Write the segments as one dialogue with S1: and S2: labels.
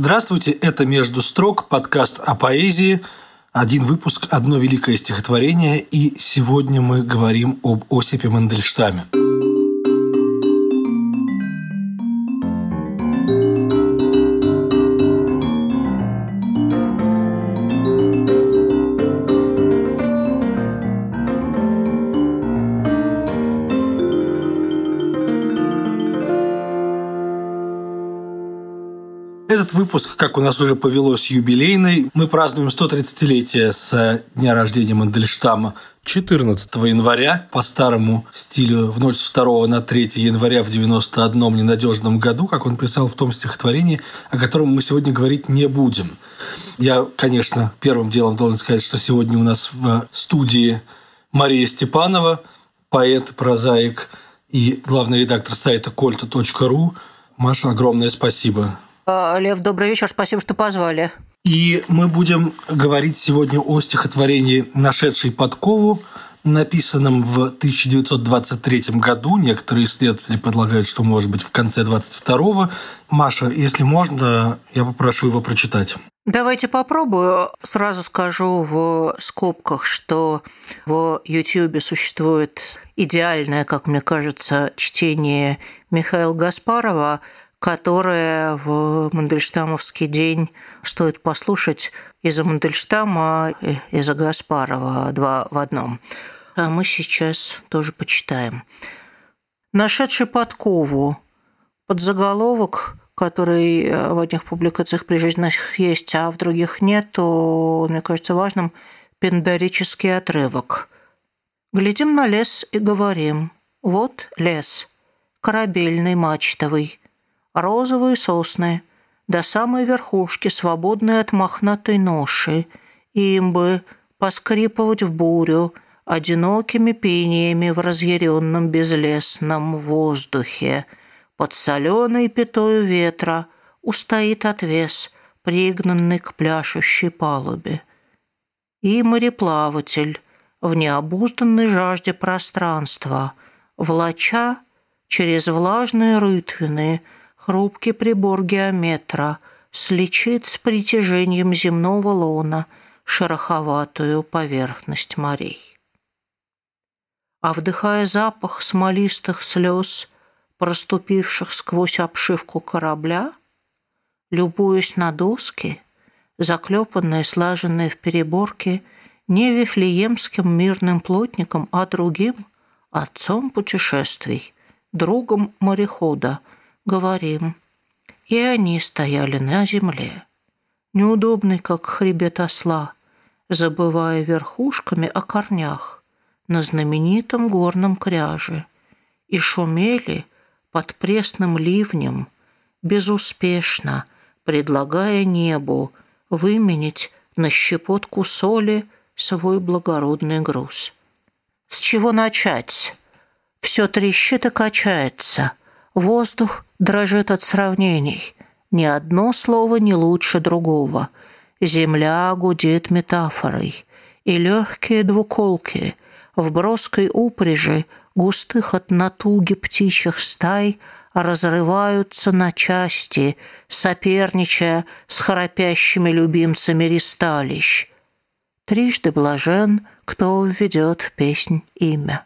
S1: Здравствуйте, это «Между строк», подкаст о поэзии. Один выпуск, одно великое стихотворение, и сегодня мы говорим об Осипе Мандельштаме. Этот выпуск, как у нас уже повелось, юбилейный. Мы празднуем 130-летие с дня рождения Мандельштама 14 января по старому стилю в ночь с 2 на 3 января в 91 ненадежном году, как он писал в том стихотворении, о котором мы сегодня говорить не будем. Я, конечно, первым делом должен сказать, что сегодня у нас в студии Мария Степанова, поэт, прозаик и главный редактор сайта кольта.ру. Маша, огромное спасибо
S2: Лев, добрый вечер, спасибо, что позвали.
S1: И мы будем говорить сегодня о стихотворении «Нашедший подкову», написанном в 1923 году. Некоторые исследователи предлагают, что может быть в конце 22-го. Маша, если можно, я попрошу его прочитать.
S2: Давайте попробую. Сразу скажу в скобках, что в YouTube существует идеальное, как мне кажется, чтение Михаила Гаспарова – которое в Мандельштамовский день стоит послушать из-за Мандельштама и из-за Гаспарова два в одном. А мы сейчас тоже почитаем. Нашедший подкову под заголовок, который в одних публикациях прижизненных есть, а в других нет, то, мне кажется, важным пендорический отрывок. Глядим на лес и говорим, вот лес, корабельный, мачтовый, розовые сосны, до самой верхушки, свободные от мохнатой ноши, им бы поскрипывать в бурю одинокими пениями в разъяренном безлесном воздухе. Под соленой пятою ветра устоит отвес, пригнанный к пляшущей палубе. И мореплаватель в необузданной жажде пространства, влача через влажные рытвины – Хрупкий прибор геометра слечит с притяжением земного лона шероховатую поверхность морей. А вдыхая запах смолистых слез, проступивших сквозь обшивку корабля, любуясь на доски, заклепанные, слаженные в переборке, не вифлеемским мирным плотником, а другим отцом путешествий, другом морехода, говорим. И они стояли на земле, неудобный, как хребет осла, забывая верхушками о корнях на знаменитом горном кряже, и шумели под пресным ливнем, безуспешно предлагая небу выменить на щепотку соли свой благородный груз. С чего начать? Все трещит и качается. Воздух дрожит от сравнений. Ни одно слово не лучше другого. Земля гудит метафорой. И легкие двуколки в броской упряжи густых от натуги птичьих стай разрываются на части, соперничая с храпящими любимцами ристалищ. Трижды блажен, кто введет в песнь имя.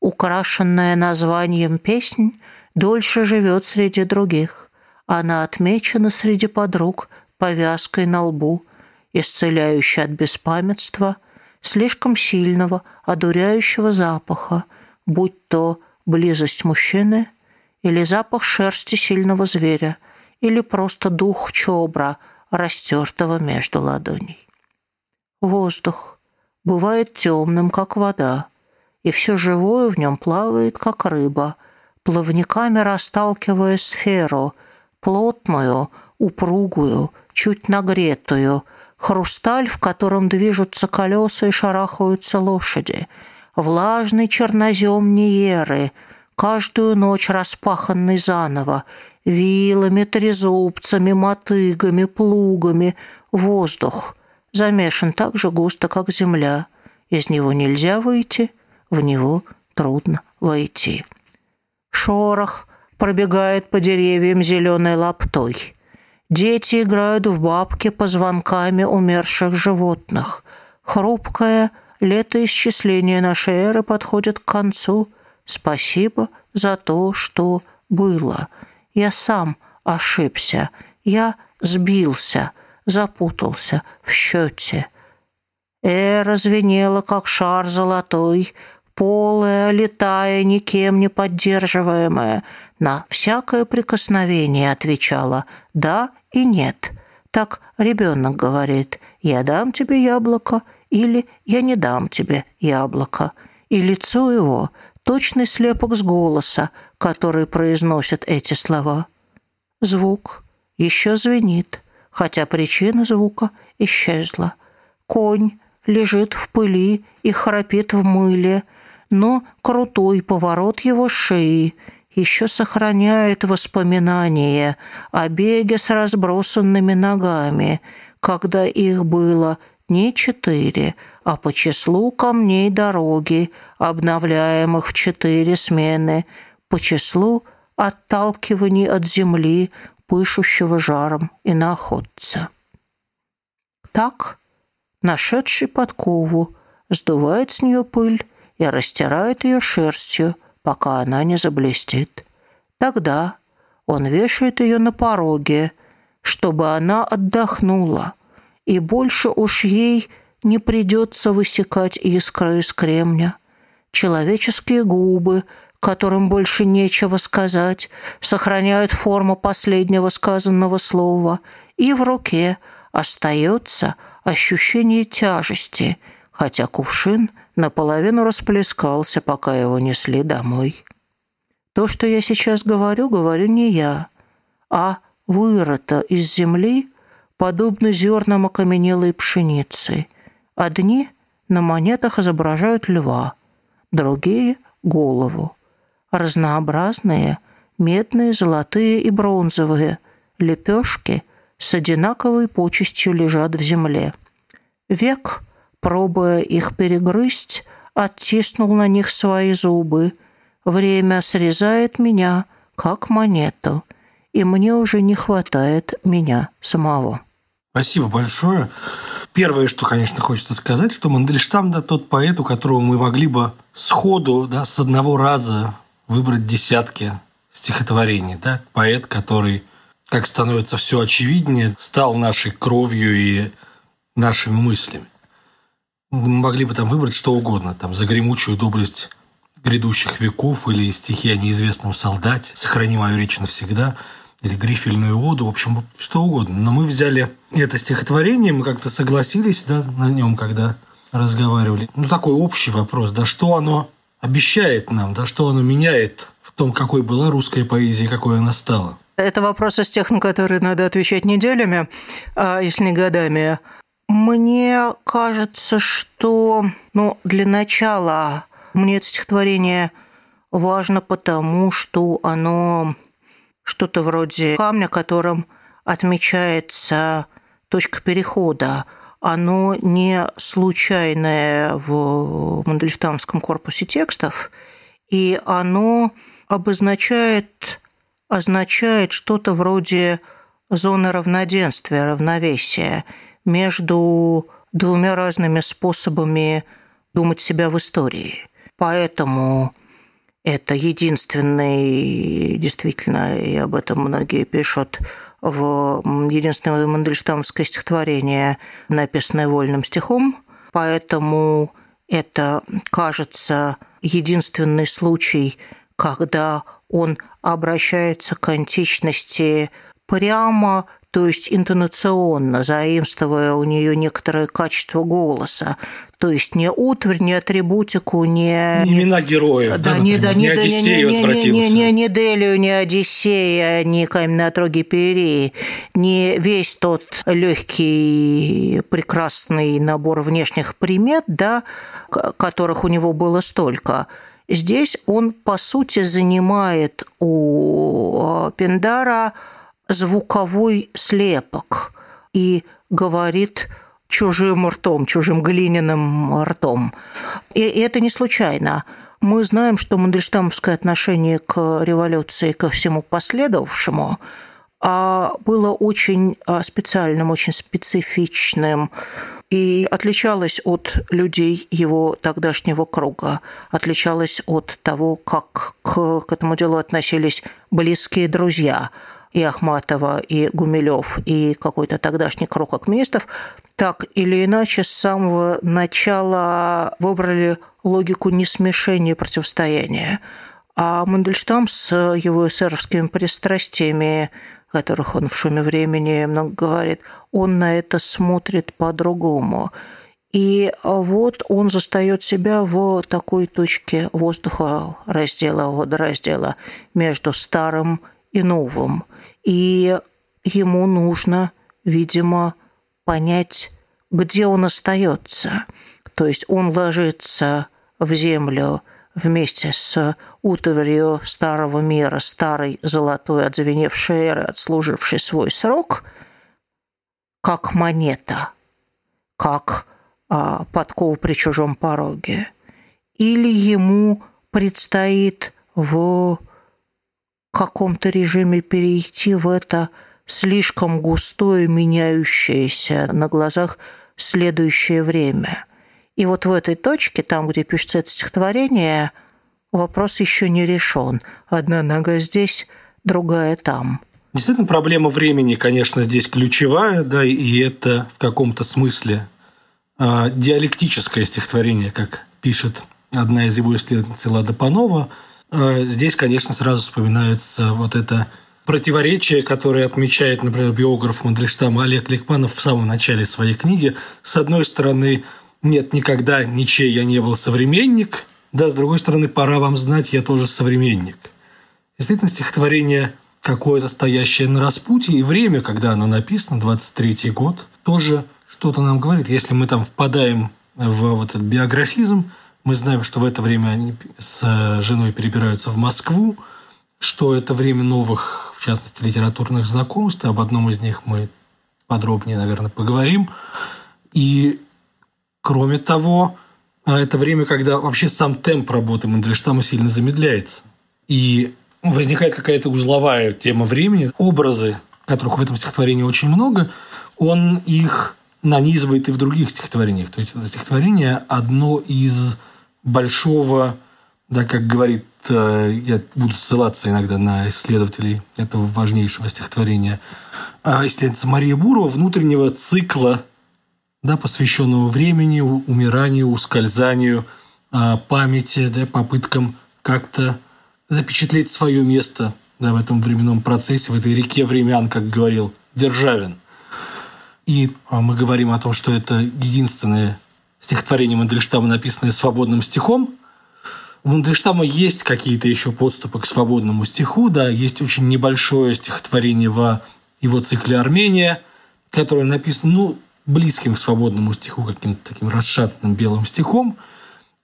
S2: Украшенная названием песнь дольше живет среди других. Она отмечена среди подруг повязкой на лбу, исцеляющей от беспамятства, слишком сильного, одуряющего запаха, будь то близость мужчины или запах шерсти сильного зверя, или просто дух чобра, растертого между ладоней. Воздух бывает темным, как вода, и все живое в нем плавает, как рыба, плавниками расталкивая сферу, плотную, упругую, чуть нагретую, хрусталь, в котором движутся колеса и шарахаются лошади, влажный чернозем Ниеры, каждую ночь распаханный заново, вилами, трезубцами, мотыгами, плугами, воздух замешан так же густо, как земля. Из него нельзя выйти, в него трудно войти. Шорох пробегает по деревьям зеленой лаптой. Дети играют в бабки позвонками умерших животных. Хрупкое летоисчисление нашей эры подходит к концу. Спасибо за то, что было. Я сам ошибся. Я сбился, запутался в счете. Эра звенела, как шар золотой, полая, летая, никем не поддерживаемая. На всякое прикосновение отвечала «да» и «нет». Так ребенок говорит «я дам тебе яблоко» или «я не дам тебе яблоко». И лицо его – точный слепок с голоса, который произносит эти слова. Звук еще звенит, хотя причина звука исчезла. Конь лежит в пыли и храпит в мыле, но крутой поворот его шеи еще сохраняет воспоминания о беге с разбросанными ногами, когда их было не четыре, а по числу камней дороги, обновляемых в четыре смены, по числу отталкиваний от земли, пышущего жаром иноходца. Так, нашедший подкову, сдувает с нее пыль и растирает ее шерстью, пока она не заблестит. Тогда он вешает ее на пороге, чтобы она отдохнула, и больше уж ей не придется высекать искры из кремня. Человеческие губы, которым больше нечего сказать, сохраняют форму последнего сказанного слова, и в руке остается ощущение тяжести, хотя кувшин – наполовину расплескался, пока его несли домой. То, что я сейчас говорю, говорю не я, а вырыто из земли, подобно зернам окаменелой пшеницы. Одни на монетах изображают льва, другие — голову. Разнообразные — медные, золотые и бронзовые — лепешки с одинаковой почестью лежат в земле. Век — пробуя их перегрызть, оттиснул на них свои зубы. Время срезает меня, как монету, и мне уже не хватает меня самого.
S1: Спасибо большое. Первое, что, конечно, хочется сказать, что Мандельштам да, тот поэт, у которого мы могли бы сходу, да, с одного раза выбрать десятки стихотворений. Да? Поэт, который, как становится все очевиднее, стал нашей кровью и нашими мыслями могли бы там выбрать что угодно, там, за гремучую доблесть грядущих веков или стихи о неизвестном солдате, сохрани мою речь навсегда, или грифельную воду, в общем, что угодно. Но мы взяли это стихотворение, мы как-то согласились да, на нем, когда разговаривали. Ну, такой общий вопрос, да что оно обещает нам, да что оно меняет в том, какой была русская поэзия какой она стала.
S2: Это вопрос из тех, на которые надо отвечать неделями, а если не годами. Мне кажется, что ну, для начала мне это стихотворение важно потому, что оно что-то вроде камня, которым отмечается точка перехода. Оно не случайное в Мандельштамском корпусе текстов, и оно обозначает, означает что-то вроде зоны равноденствия, равновесия – между двумя разными способами думать себя в истории. Поэтому это единственный, действительно, и об этом многие пишут, в единственное мандельштамское стихотворение, написанное вольным стихом. Поэтому это, кажется, единственный случай, когда он обращается к античности прямо то есть интонационно, заимствуя у нее некоторое качество голоса. То есть не утварь, не атрибутику, не...
S1: не имена героев,
S2: да, да, не, да, не, не, Одиссей не, не, не, не, не Делию, не Одиссея, не каменные отроги Перии, не весь тот легкий, прекрасный набор внешних примет, да, которых у него было столько. Здесь он, по сути, занимает у Пиндара звуковой слепок и говорит чужим ртом, чужим глиняным ртом. И это не случайно. Мы знаем, что мандельштамовское отношение к революции, ко всему последовавшему, а было очень а, специальным, очень специфичным и отличалось от людей его тогдашнего круга, отличалось от того, как к, к этому делу относились близкие друзья и Ахматова, и Гумилев, и какой-то тогдашний круг акмеистов, так или иначе с самого начала выбрали логику несмешения противостояния. А Мандельштам с его эсеровскими пристрастиями, о которых он в «Шуме времени» много говорит, он на это смотрит по-другому. И вот он застает себя в такой точке воздуха раздела, водораздела между старым и новым. И ему нужно, видимо, понять, где он остается. То есть он ложится в землю вместе с утварью старого мира, старой золотой отзвеневшей эры, отслужившей свой срок, как монета, как а, подков при чужом пороге. Или ему предстоит в каком-то режиме перейти в это слишком густое, меняющееся на глазах следующее время – и вот в этой точке, там, где пишется это стихотворение, вопрос еще не решен. Одна нога здесь, другая там.
S1: Действительно, проблема времени, конечно, здесь ключевая, да, и это в каком-то смысле э, диалектическое стихотворение, как пишет одна из его исследовательниц Лада Панова. Э, здесь, конечно, сразу вспоминается вот это противоречие, которое отмечает, например, биограф Мандельштама Олег Ликманов в самом начале своей книги. С одной стороны, нет, никогда ничей я не был современник. Да, с другой стороны, пора вам знать, я тоже современник. Действительно, стихотворение какое-то стоящее на распутье, и время, когда оно написано, 23-й год, тоже что-то нам говорит. Если мы там впадаем в вот этот биографизм, мы знаем, что в это время они с женой перебираются в Москву, что это время новых, в частности, литературных знакомств. Об одном из них мы подробнее, наверное, поговорим. И Кроме того, а, это время, когда вообще сам темп работы Мандельштама сильно замедляется. И возникает какая-то узловая тема времени. Образы, которых в этом стихотворении очень много, он их нанизывает и в других стихотворениях. То есть это стихотворение одно из большого, да, как говорит, э, я буду ссылаться иногда на исследователей этого важнейшего стихотворения, а, исследовательница Мария Бурова, внутреннего цикла да, посвященного времени, умиранию, ускользанию, а, памяти, да, попыткам как-то запечатлеть свое место да, в этом временном процессе, в этой реке времен, как говорил Державин. И а, мы говорим о том, что это единственное стихотворение Мандельштама, написанное свободным стихом. У Мандельштама есть какие-то еще подступы к свободному стиху, да, есть очень небольшое стихотворение в его цикле «Армения», которое написано, ну, близким к свободному стиху, каким-то таким расшатанным белым стихом.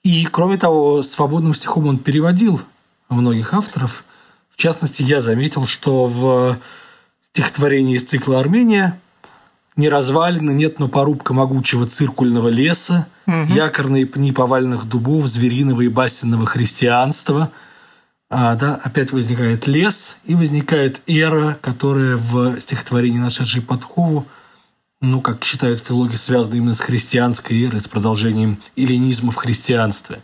S1: И, кроме того, свободным стихом он переводил многих авторов. В частности, я заметил, что в стихотворении из цикла «Армения» не развалины, нет, но порубка могучего циркульного леса, угу. якорные пни повальных дубов, звериного и басенного христианства. А, да, опять возникает лес, и возникает эра, которая в стихотворении, нашедшей подкову, ну, как считают филологи, связаны именно с христианской эрой, с продолжением эллинизма в христианстве.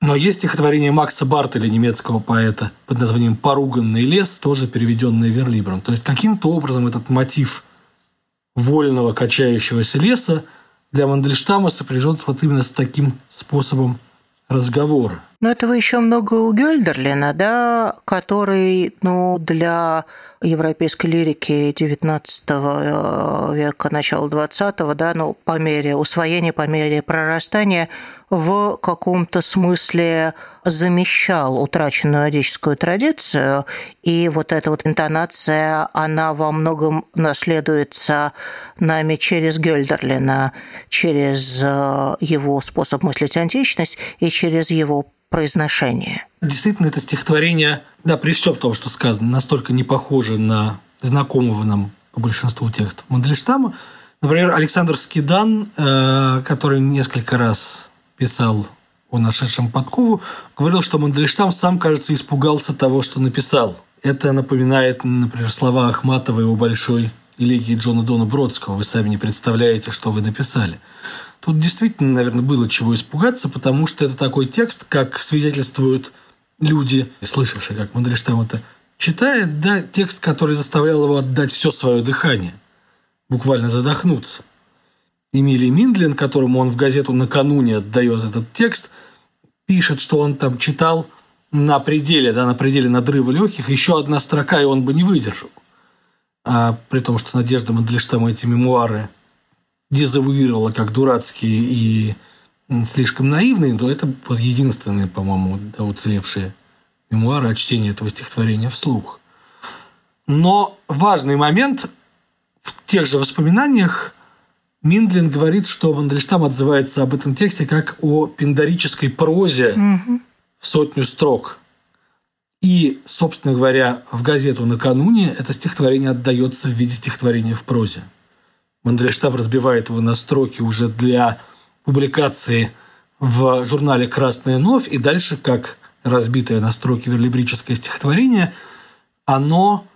S1: Но есть стихотворение Макса Бартеля, немецкого поэта, под названием «Поруганный лес», тоже переведенное Верлибром. То есть каким-то образом этот мотив вольного качающегося леса для Мандельштама сопряжен вот именно с таким способом разговора.
S2: Но этого еще много у Гёльдерлина, да, который ну, для европейской лирики XIX э, века, начала XX, да, ну, по мере усвоения, по мере прорастания, в каком-то смысле замещал утраченную одическую традицию, и вот эта вот интонация, она во многом наследуется нами через Гёльдерлина, через э, его способ мыслить античность и через его произношение.
S1: Действительно, это стихотворение, да, при всем том, что сказано, настолько не похоже на знакомого нам по большинству текстов Мандельштама. Например, Александр Скидан, э, который несколько раз писал о нашедшем подкову, говорил, что Мандельштам сам, кажется, испугался того, что написал. Это напоминает, например, слова Ахматова его большой элегии Джона Дона Бродского. Вы сами не представляете, что вы написали. Тут действительно, наверное, было чего испугаться, потому что это такой текст, как свидетельствуют люди, слышавшие, как Мандельштам это читает, да, текст, который заставлял его отдать все свое дыхание, буквально задохнуться. Эмилий Миндлин, которому он в газету накануне отдает этот текст, пишет, что он там читал на пределе, да, на пределе надрыва легких, еще одна строка, и он бы не выдержал. А при том, что Надежда Мандельштама эти мемуары дезавуировала как дурацкие и слишком наивные, то это вот единственные, по-моему, да, уцелевшие мемуары о чтении этого стихотворения вслух. Но важный момент в тех же воспоминаниях Миндлин говорит, что Мандельштам отзывается об этом тексте как о пиндарической прозе в сотню строк. И, собственно говоря, в газету накануне это стихотворение отдается в виде стихотворения в прозе. Мандельштам разбивает его на строки уже для публикации в журнале «Красная новь», и дальше, как разбитое на строки верлибрическое стихотворение, оно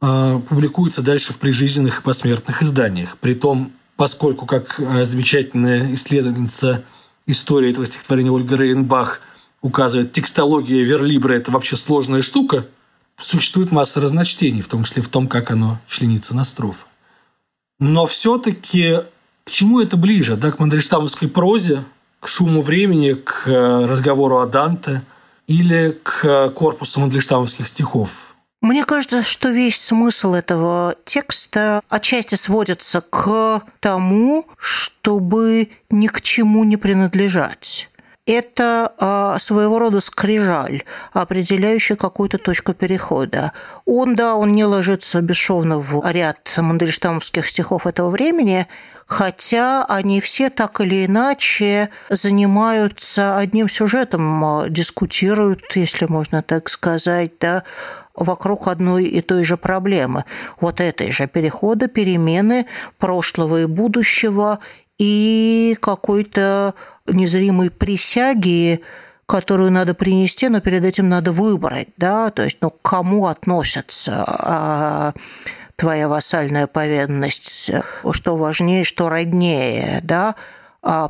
S1: э, публикуется дальше в прижизненных и посмертных изданиях. Притом, поскольку, как э, замечательная исследовательница истории этого стихотворения Ольга Рейнбах указывает, текстология верлибра – это вообще сложная штука, существует масса разночтений, в том числе в том, как оно членится на строфы. Но все-таки к чему это ближе? Да, к мандельштамовской прозе, к шуму времени, к э, разговору о Данте – или к корпусу мандельштамовских стихов?
S2: Мне кажется, что весь смысл этого текста отчасти сводится к тому, чтобы ни к чему не принадлежать это а, своего рода скрижаль, определяющая какую-то точку перехода. Он, да, он не ложится бесшовно в ряд мандельштамовских стихов этого времени, хотя они все так или иначе занимаются одним сюжетом, а, дискутируют, если можно так сказать, да, вокруг одной и той же проблемы. Вот этой же перехода, перемены прошлого и будущего и какой-то незримой присяги, которую надо принести, но перед этим надо выбрать, да, то есть, ну, к кому относятся а, твоя вассальная повинность, что важнее, что роднее, да,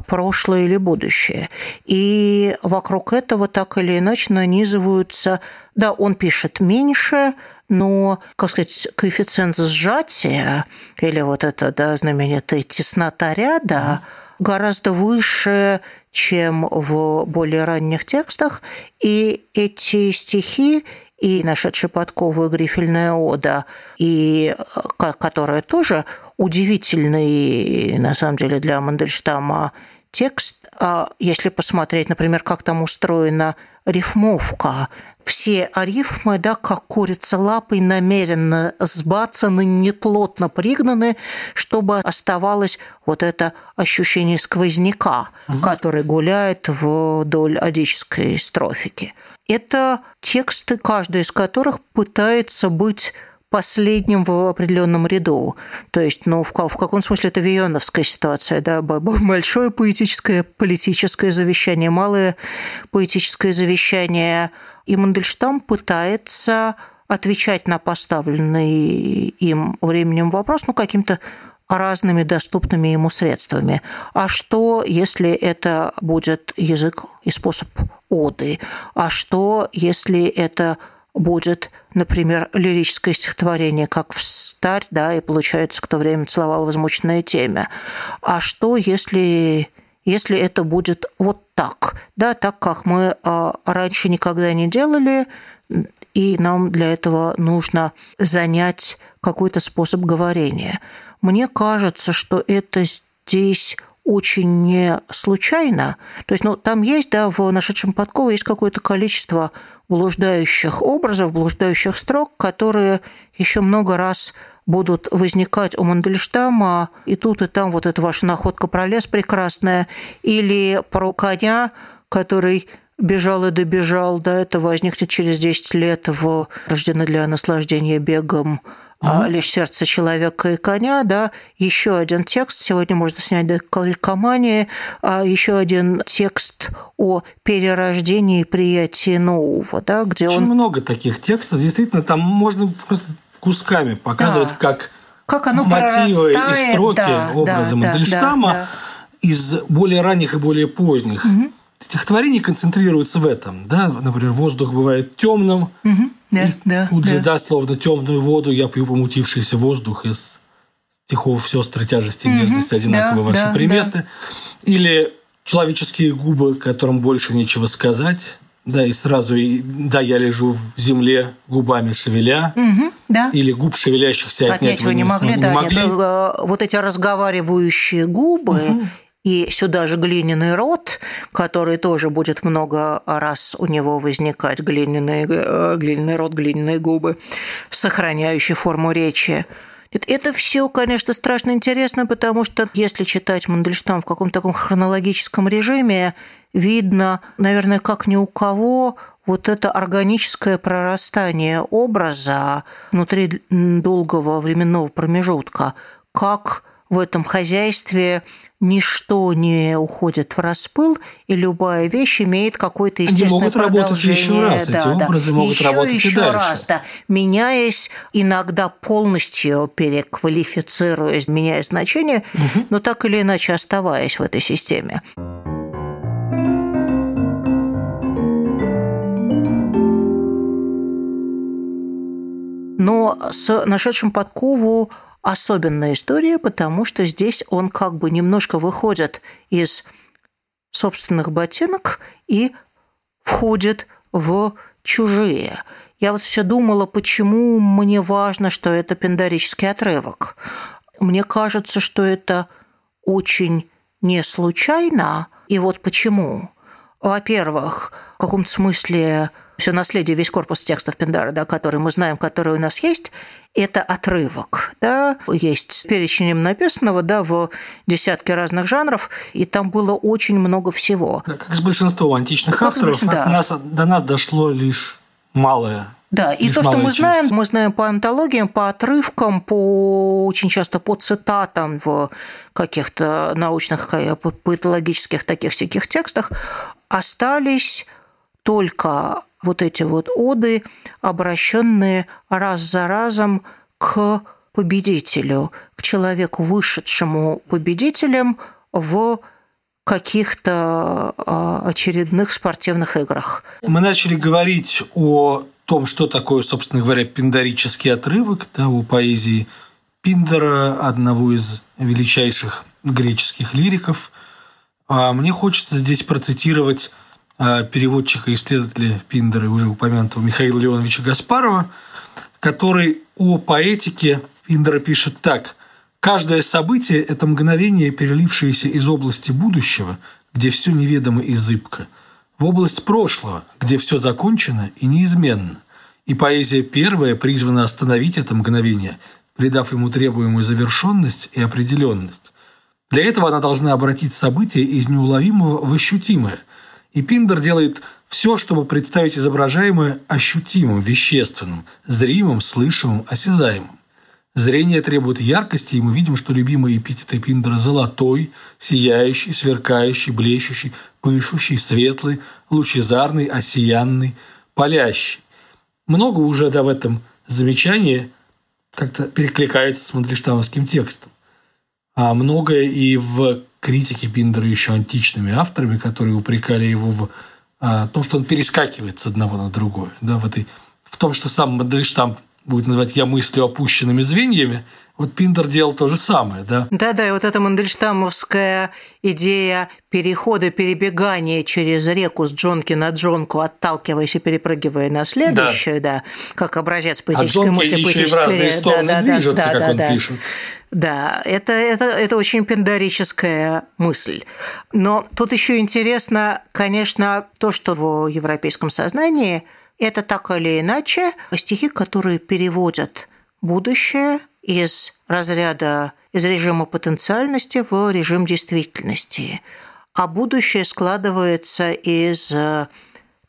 S2: прошлое или будущее. И вокруг этого так или иначе нанизываются... Да, он пишет меньше, но, как сказать, коэффициент сжатия или вот это, да, знаменитая теснота ряда гораздо выше, чем в более ранних текстах, и эти стихи и нашедшая подкову Грифельная ода, и которая тоже удивительный, на самом деле, для Мандельштама текст. А если посмотреть, например, как там устроена рифмовка, все арифмы, да, как курица лапой, намеренно сбацаны, неплотно пригнаны, чтобы оставалось вот это ощущение сквозняка, угу. который гуляет вдоль одической строфики. Это тексты, каждый из которых пытается быть последним в определенном ряду. То есть, ну, в, в каком смысле это вионовская ситуация, да, большое поэтическое политическое завещание, малое поэтическое завещание. И Мандельштам пытается отвечать на поставленный им временем вопрос, ну, каким-то разными доступными ему средствами. А что, если это будет язык и способ оды? А что, если это будет, например, лирическое стихотворение, как в старь, да, и получается, кто время целовал возмущенное темя. А что, если если это будет вот так, да, так как мы а, раньше никогда не делали, и нам для этого нужно занять какой-то способ говорения. Мне кажется, что это здесь очень не случайно. То есть, ну, там есть, да, в нашедшем подкове есть какое-то количество блуждающих образов, блуждающих строк, которые еще много раз будут возникать у Мандельштама, и тут, и там вот эта ваша находка про лес прекрасная, или про коня, который бежал и добежал, да, это возникнет через 10 лет в «Рождены для наслаждения бегом» угу. лишь сердце человека и коня, да, еще один текст, сегодня можно снять до калькомании, а еще один текст о перерождении и приятии нового, да, где
S1: Очень
S2: он...
S1: много таких текстов, действительно, там можно просто кусками показывать, да. как
S2: как оно
S1: мотивы и строки да, образа да, Мандельштама да, да. из более ранних и более поздних угу. Стихотворений концентрируются в этом. Да? Например, воздух бывает темным, угу. да, да, тут же, да. да, словно темную воду я пью помутившийся воздух из стихов сестры тяжести и нежности одинаковые да, ваши да, приметы. Да. Или человеческие губы, которым больше нечего сказать. Да, и сразу, и, да, я лежу в земле губами шевеля, угу, да. или губ шевелящихся отнять,
S2: отнять вы не могли. Не да, могли. Нет, э, вот эти разговаривающие губы угу. И сюда же глиняный рот, который тоже будет много раз у него возникать, глиняный, э, глиняный рот, глиняные губы, сохраняющие форму речи. Это все, конечно, страшно интересно, потому что если читать Мандельштам в каком-то таком хронологическом режиме, видно, наверное, как ни у кого, вот это органическое прорастание образа внутри долгого временного промежутка, как в этом хозяйстве ничто не уходит в распыл, и любая вещь имеет какое-то естественное Они могут
S1: работать еще раз, да, эти да. образы могут еще, работать еще и дальше. раз, да,
S2: меняясь, иногда полностью переквалифицируясь, меняя значение, угу. но так или иначе оставаясь в этой системе. Но с нашедшим подкову особенная история, потому что здесь он как бы немножко выходит из собственных ботинок и входит в чужие. Я вот все думала, почему мне важно, что это пендарический отрывок. Мне кажется, что это очень не случайно. И вот почему. Во-первых, в каком-то смысле все наследие, весь корпус текстов Пиндара, да, который мы знаем, который у нас есть, это отрывок. Да? Есть перечень написанного да, в десятке разных жанров, и там было очень много всего.
S1: Да, как с большинством античных как авторов, да. нас, до нас дошло лишь малое
S2: да, и то, что мы часть. знаем, мы знаем по антологиям, по отрывкам, по очень часто по цитатам в каких-то научных, поэтологических таких всяких текстах, остались только вот эти вот оды, обращенные раз за разом к победителю, к человеку, вышедшему победителем в каких-то а, очередных спортивных играх.
S1: Мы начали говорить о том, что такое, собственно говоря, пиндарический отрывок да, у поэзии Пиндера, одного из величайших греческих лириков. А мне хочется здесь процитировать переводчика и исследователя Пиндера, уже упомянутого Михаила Леоновича Гаспарова, который о поэтике Пиндера пишет так. «Каждое событие – это мгновение, перелившееся из области будущего, где все неведомо и зыбко, в область прошлого, где все закончено и неизменно. И поэзия первая призвана остановить это мгновение, придав ему требуемую завершенность и определенность. Для этого она должна обратить события из неуловимого в ощутимое – и Пиндер делает все, чтобы представить изображаемое ощутимым, вещественным, зримым, слышимым, осязаемым. Зрение требует яркости, и мы видим, что любимые эпитеты Пиндера – золотой, сияющий, сверкающий, блещущий, пышущий, светлый, лучезарный, осиянный, палящий. Много уже да, в этом замечании как-то перекликается с мандельштамовским текстом. А многое и в критики Биндера еще античными авторами, которые упрекали его в а, том, что он перескакивает с одного на другое, да, в, этой, в том, что сам Мандельштам будет называть «я мыслю опущенными звеньями», вот Пиндер делал то же самое, да?
S2: Да-да, и вот эта мандельштамовская идея перехода, перебегания через реку с джонки на джонку, отталкиваясь и перепрыгивая на следующую, да, да как образец поэтической а мысли,
S1: поэтической да, да, да, да, он да.
S2: Да, это, это, это очень пендарическая мысль. Но тут еще интересно, конечно, то, что в европейском сознании это так или иначе стихи, которые переводят будущее из разряда из режима потенциальности в режим действительности. А будущее складывается из э,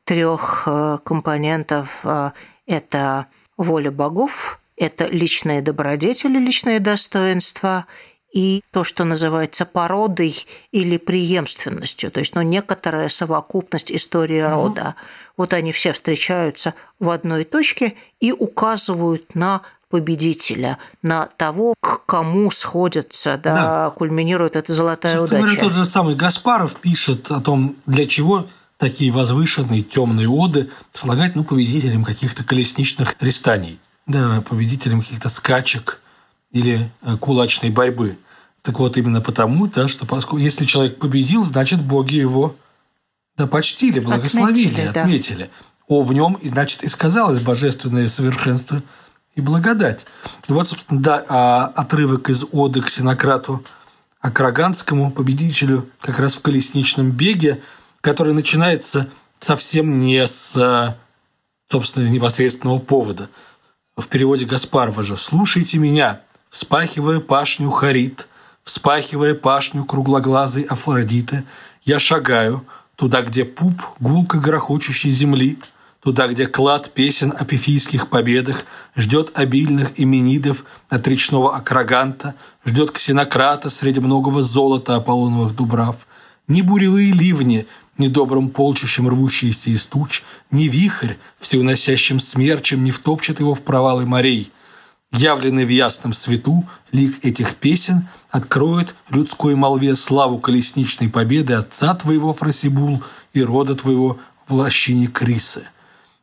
S2: трех э, компонентов. Э, это воля богов, это личные добродетели, личные достоинства и то, что называется породой или преемственностью, то есть ну, некоторая совокупность истории рода. Вот они все встречаются в одной точке и указывают на победителя, на того, к кому сходится, да, да. кульминирует эта золотая Собственно удача.
S1: Говоря, тот же самый Гаспаров пишет о том, для чего такие возвышенные темные оды слагать ну, победителям каких-то колесничных пристаний, да, победителям каких-то скачек или э, кулачной борьбы. Так вот, именно потому, да, что поскольку, если человек победил, значит, боги его да, почтили, благословили, отметили. Да. отметили. О, в нем, значит, и сказалось божественное совершенство и благодать. И вот, собственно, да, а отрывок из оды к Синократу Акраганскому, победителю как раз в колесничном беге, который начинается совсем не с, собственно, непосредственного повода. В переводе Гаспарова же «Слушайте меня, вспахивая пашню Харит, Вспахивая пашню круглоглазой Афродиты, я шагаю туда, где пуп гулко грохочущей земли, туда, где клад песен о пифийских победах ждет обильных именидов от речного Акраганта, ждет ксенократа среди многого золота Аполлоновых дубрав. Ни буревые ливни, ни добрым полчищем рвущиеся из туч, ни вихрь, всеуносящим смерчем не втопчет его в провалы морей – явленный в ясном свету, лик этих песен откроет людской молве славу колесничной победы отца твоего, Фрасибул, и рода твоего в лощине Крисы.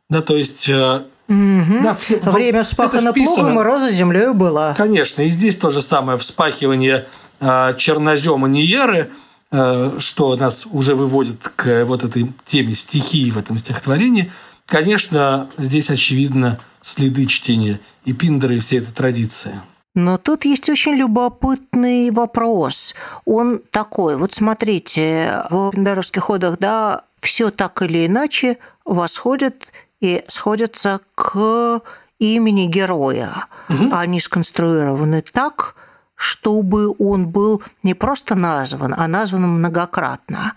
S1: Да, то есть...
S2: Угу. Да, Время вспахано плугом, и роза землею была.
S1: Конечно, и здесь то же самое вспахивание э, чернозема Ниеры, что нас уже выводит к вот этой теме стихии в этом стихотворении. Конечно, здесь очевидно следы чтения и Пиндера, и всей этой традиции.
S2: Но тут есть очень любопытный вопрос. Он такой, вот смотрите, в пиндеровских ходах, да, все так или иначе восходит и сходится к имени героя. Угу. Они сконструированы так, чтобы он был не просто назван, а назван многократно.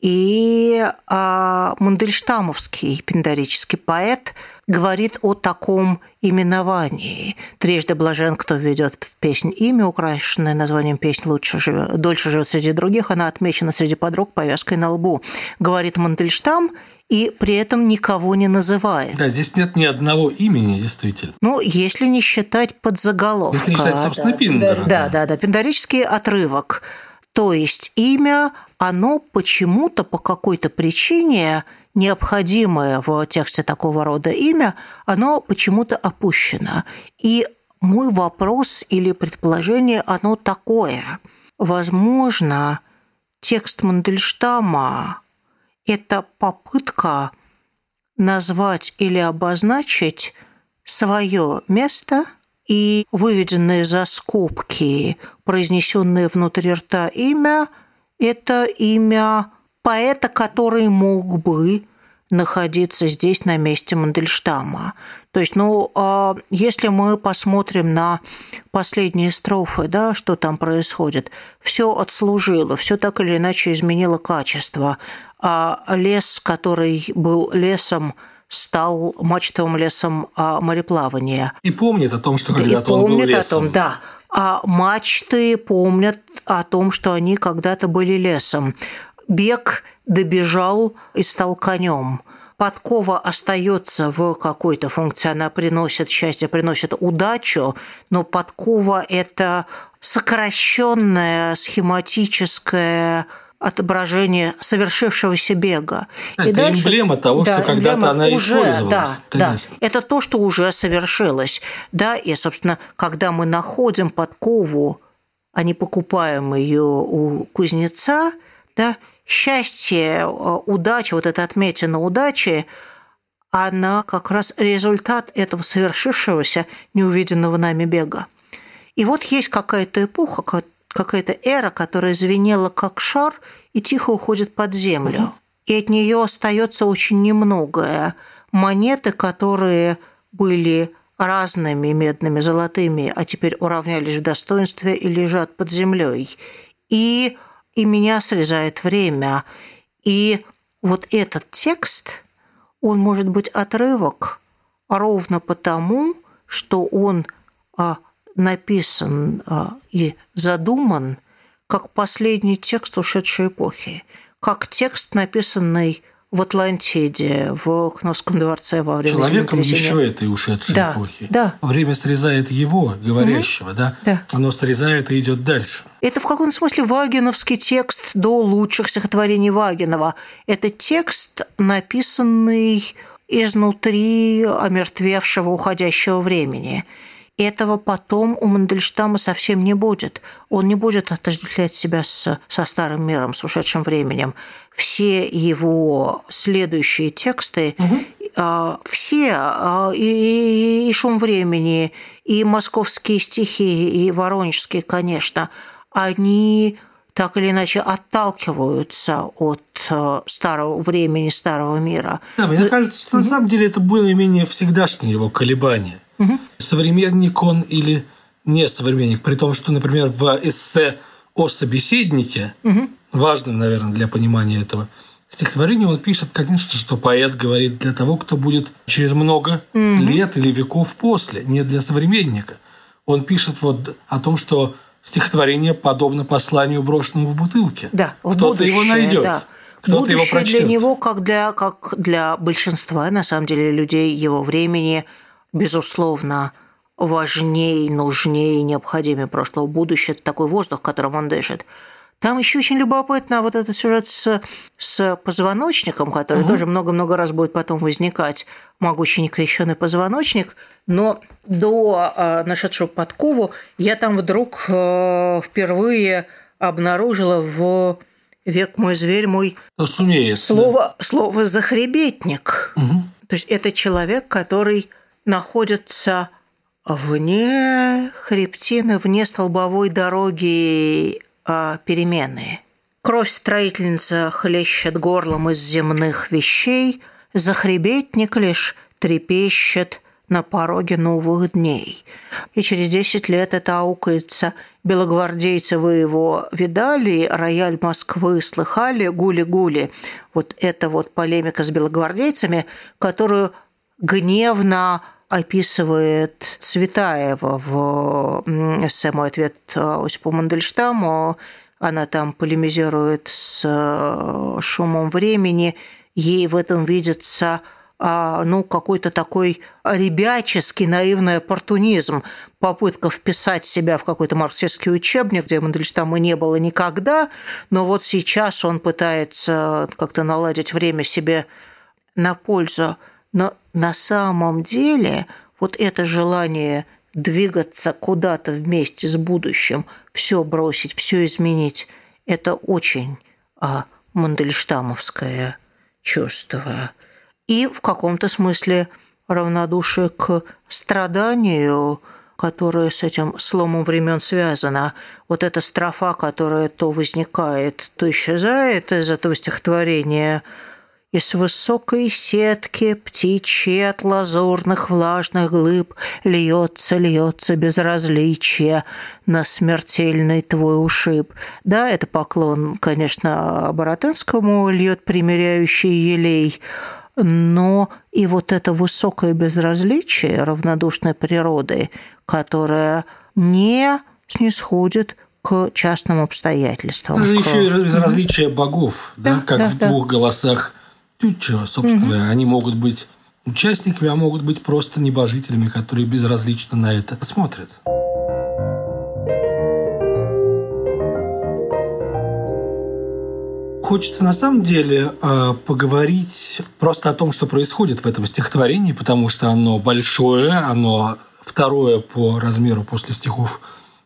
S2: И а, Мандельштамовский пиндарический поэт говорит о таком именовании. Трижды блажен, кто ведет в песнь имя, украшенное названием песни лучше живет, дольше живет среди других, она отмечена среди подруг повязкой на лбу. Говорит Мандельштам, и при этом никого не называет.
S1: Да, здесь нет ни одного имени, действительно.
S2: Ну, если не считать подзаголовка.
S1: Если не считать, собственно, да, Пиндера.
S2: Да, да, да, да, пиндарический отрывок. То есть имя, оно почему-то по какой-то причине необходимое в тексте такого рода имя, оно почему-то опущено. И мой вопрос или предположение, оно такое. Возможно, текст Мандельштама – это попытка назвать или обозначить свое место – и выведенные за скобки, произнесенные внутри рта имя – это имя поэта, который мог бы находиться здесь на месте Мандельштама. То есть, ну, а если мы посмотрим на последние строфы, да, что там происходит, все отслужило, все так или иначе изменило качество. А лес, который был лесом стал мачтовым лесом а, мореплавания.
S1: И помнит о том, что когда-то он был лесом. о том,
S2: да. А мачты помнят о том, что они когда-то были лесом. Бег добежал и стал конем. Подкова остается в какой-то функции, она приносит счастье, приносит удачу, но подкова – это сокращенная схематическая отображение совершившегося бега.
S1: Это и дальше, эмблема того, да, что когда-то она уже, использовалась.
S2: Да, да, это то, что уже совершилось. Да, и, собственно, когда мы находим подкову, а не покупаем ее у кузнеца, да, счастье, удача, вот эта отметина удачи, она как раз результат этого совершившегося неувиденного нами бега. И вот есть какая-то эпоха, какая-то эра, которая звенела как шар и тихо уходит под землю. И от нее остается очень немногое. Монеты, которые были разными медными, золотыми, а теперь уравнялись в достоинстве и лежат под землей. И, и меня срезает время. И вот этот текст, он может быть отрывок ровно потому, что он а, написан а, и задуман как последний текст ушедшей эпохи, как текст, написанный в Атлантиде, в Кновском дворце во время
S1: Человеком еще этой ушедшей
S2: да,
S1: эпохи.
S2: Да.
S1: Время срезает его, говорящего, угу. да?
S2: да?
S1: Оно срезает и идет дальше.
S2: Это в каком-то смысле вагиновский текст до лучших стихотворений Вагинова. Это текст, написанный изнутри омертвевшего уходящего времени – этого потом у Мандельштама совсем не будет. Он не будет отождествлять себя с, со старым миром, с ушедшим временем. Все его следующие тексты, угу. все, а, и, и «Шум времени», и «Московские стихи», и «Воронежские», конечно, они так или иначе отталкиваются от э, старого времени, старого мира.
S1: Да, мне кажется, что на самом деле это более-менее всегдашнее его колебание. Угу. Современник он или не современник, при том, что, например, в эссе о собеседнике, угу. важным, наверное, для понимания этого стихотворения, он пишет, конечно, что поэт говорит для того, кто будет через много угу. лет или веков после, не для современника. Он пишет вот о том, что стихотворение подобно посланию, брошенному в бутылке.
S2: Да,
S1: в Кто-то его найдет.
S2: Да.
S1: Кто-то его прочтет.
S2: для него, как для, как для большинства, на самом деле, людей его времени – безусловно, важнее, нужнее и необходимее прошлого будущего. Это такой воздух, которым он дышит. Там еще очень любопытно вот этот сюжет с, с позвоночником, который угу. тоже много-много раз будет потом возникать. Могучий некрещенный позвоночник. Но до э, нашедшего подкову я там вдруг э, впервые обнаружила в «Век мой зверь мой»
S1: ну, сумеет,
S2: слово, да. слово «захребетник». Угу. То есть это человек, который находится вне хребтины, вне столбовой дороги а, перемены. Кровь строительница хлещет горлом из земных вещей, захребетник лишь трепещет на пороге новых дней. И через десять лет это аукается. Белогвардейцы вы его видали, рояль Москвы слыхали, гули-гули. Вот это вот полемика с белогвардейцами, которую гневно описывает Цветаева в эссе «Мой ответ Осипу Мандельштаму». Она там полемизирует с э, шумом времени. Ей в этом видится а, ну, какой-то такой ребяческий наивный оппортунизм, попытка вписать себя в какой-то марксистский учебник, где Мандельштама не было никогда, но вот сейчас он пытается как-то наладить время себе на пользу. Но на самом деле вот это желание двигаться куда-то вместе с будущим, все бросить, все изменить, это очень а, мандельштамовское чувство. И в каком-то смысле равнодушие к страданию, которое с этим сломом времен связано. Вот эта строфа, которая то возникает, то исчезает из этого стихотворения – и с высокой сетки птичьи от лазурных влажных глыб Льется, льется безразличие на смертельный твой ушиб. Да, это поклон, конечно, Боротынскому льет примиряющий елей, но и вот это высокое безразличие равнодушной природы, которая не снисходит к частным обстоятельствам.
S1: Это же еще и безразличие богов, да, да как да, в да. двух голосах Тютчева, собственно угу. Они могут быть участниками, а могут быть просто небожителями, которые безразлично на это смотрят. Хочется на самом деле э, поговорить просто о том, что происходит в этом стихотворении, потому что оно большое, оно второе по размеру после стихов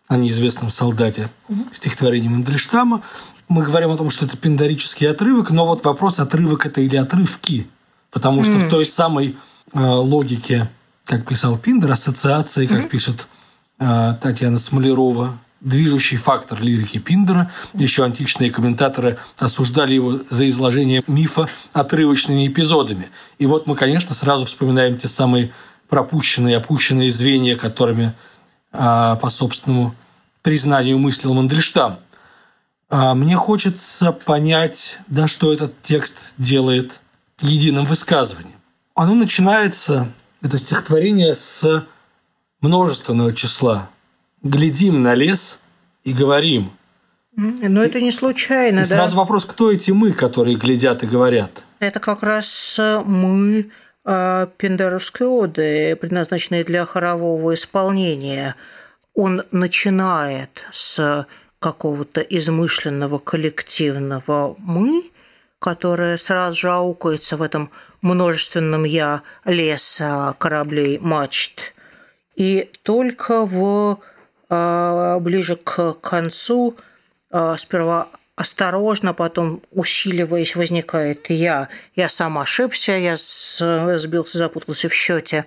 S1: о неизвестном солдате угу. стихотворение Мандельштама мы говорим о том, что это пиндорический отрывок, но вот вопрос, отрывок это или отрывки. Потому mm. что в той самой э, логике, как писал Пиндер, ассоциации, как mm-hmm. пишет э, Татьяна Смолярова, движущий фактор лирики Пиндера. Еще античные комментаторы осуждали его за изложение мифа отрывочными эпизодами. И вот мы, конечно, сразу вспоминаем те самые пропущенные, опущенные звенья, которыми э, по собственному признанию мыслил Мандельштам. А, мне хочется понять, да, что этот текст делает единым высказыванием. Оно начинается, это стихотворение, с множественного числа глядим на лес и говорим.
S2: Но это не случайно, и
S1: да? сразу вопрос, кто эти мы, которые глядят и говорят?
S2: Это как раз э, мы э, Пендеровской оды, предназначенные для хорового исполнения. Он начинает с какого-то измышленного коллективного «мы», которое сразу же аукается в этом множественном «я» леса, кораблей, мачт. И только в а, ближе к концу а, сперва осторожно, потом усиливаясь, возникает я. Я сам ошибся, я сбился, запутался в счете.